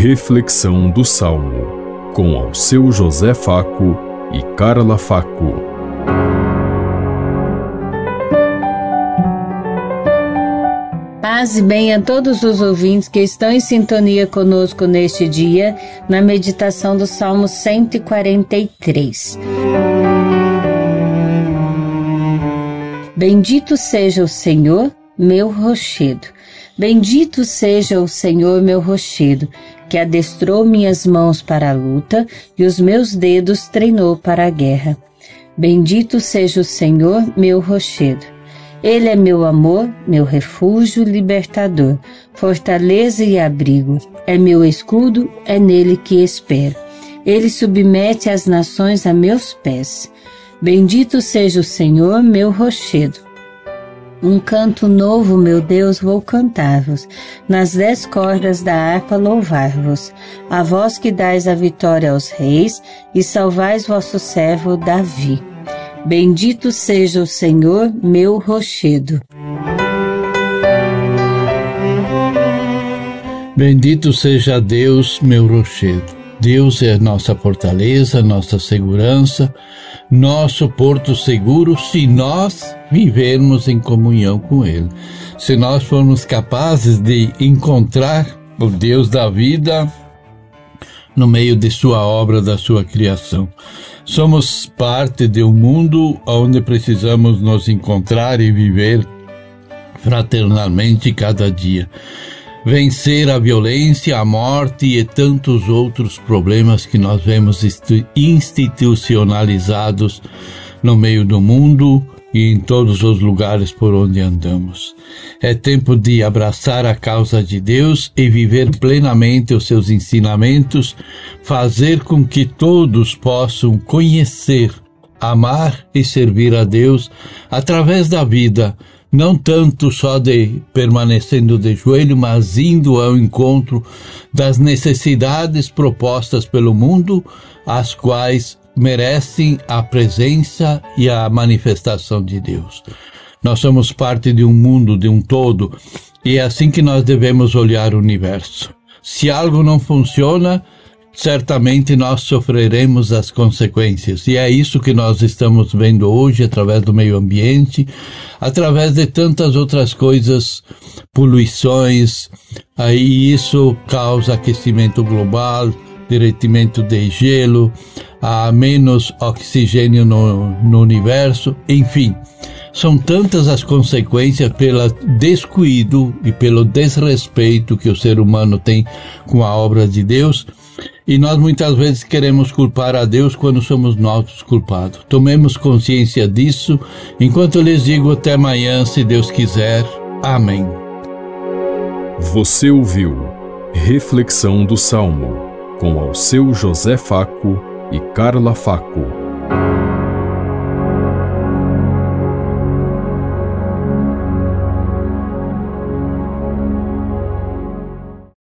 Reflexão do Salmo, com ao seu José Faco e Carla Faco. Paz e bem a todos os ouvintes que estão em sintonia conosco neste dia, na meditação do Salmo 143. Bendito seja o Senhor, meu rochedo. Bendito seja o Senhor, meu rochedo, que adestrou minhas mãos para a luta e os meus dedos treinou para a guerra. Bendito seja o Senhor, meu rochedo. Ele é meu amor, meu refúgio libertador, fortaleza e abrigo. É meu escudo, é nele que espero. Ele submete as nações a meus pés. Bendito seja o Senhor, meu rochedo. Um canto novo, meu Deus, vou cantar-vos. Nas dez cordas da harpa louvar-vos. A vós que dais a vitória aos reis e salvais vosso servo Davi. Bendito seja o Senhor, meu rochedo. Bendito seja Deus, meu rochedo. Deus é nossa fortaleza, nossa segurança, nosso porto seguro se nós vivermos em comunhão com Ele. Se nós formos capazes de encontrar o Deus da vida no meio de Sua obra, da Sua criação. Somos parte de um mundo onde precisamos nos encontrar e viver fraternalmente cada dia vencer a violência, a morte e tantos outros problemas que nós vemos institucionalizados no meio do mundo e em todos os lugares por onde andamos. É tempo de abraçar a causa de Deus e viver plenamente os seus ensinamentos, fazer com que todos possam conhecer, amar e servir a Deus através da vida não tanto só de permanecendo de joelho, mas indo ao encontro das necessidades propostas pelo mundo, as quais merecem a presença e a manifestação de Deus. Nós somos parte de um mundo, de um todo, e é assim que nós devemos olhar o universo. Se algo não funciona, certamente nós sofreremos as consequências. E é isso que nós estamos vendo hoje através do meio ambiente, através de tantas outras coisas, poluições, aí isso causa aquecimento global, derretimento de gelo, há menos oxigênio no, no universo, enfim. São tantas as consequências pelo descuido e pelo desrespeito que o ser humano tem com a obra de Deus e nós muitas vezes queremos culpar a Deus quando somos nós culpados. Tomemos consciência disso. Enquanto lhes digo até amanhã, se Deus quiser. Amém. Você ouviu Reflexão do Salmo com ao seu José Faco e Carla Faco.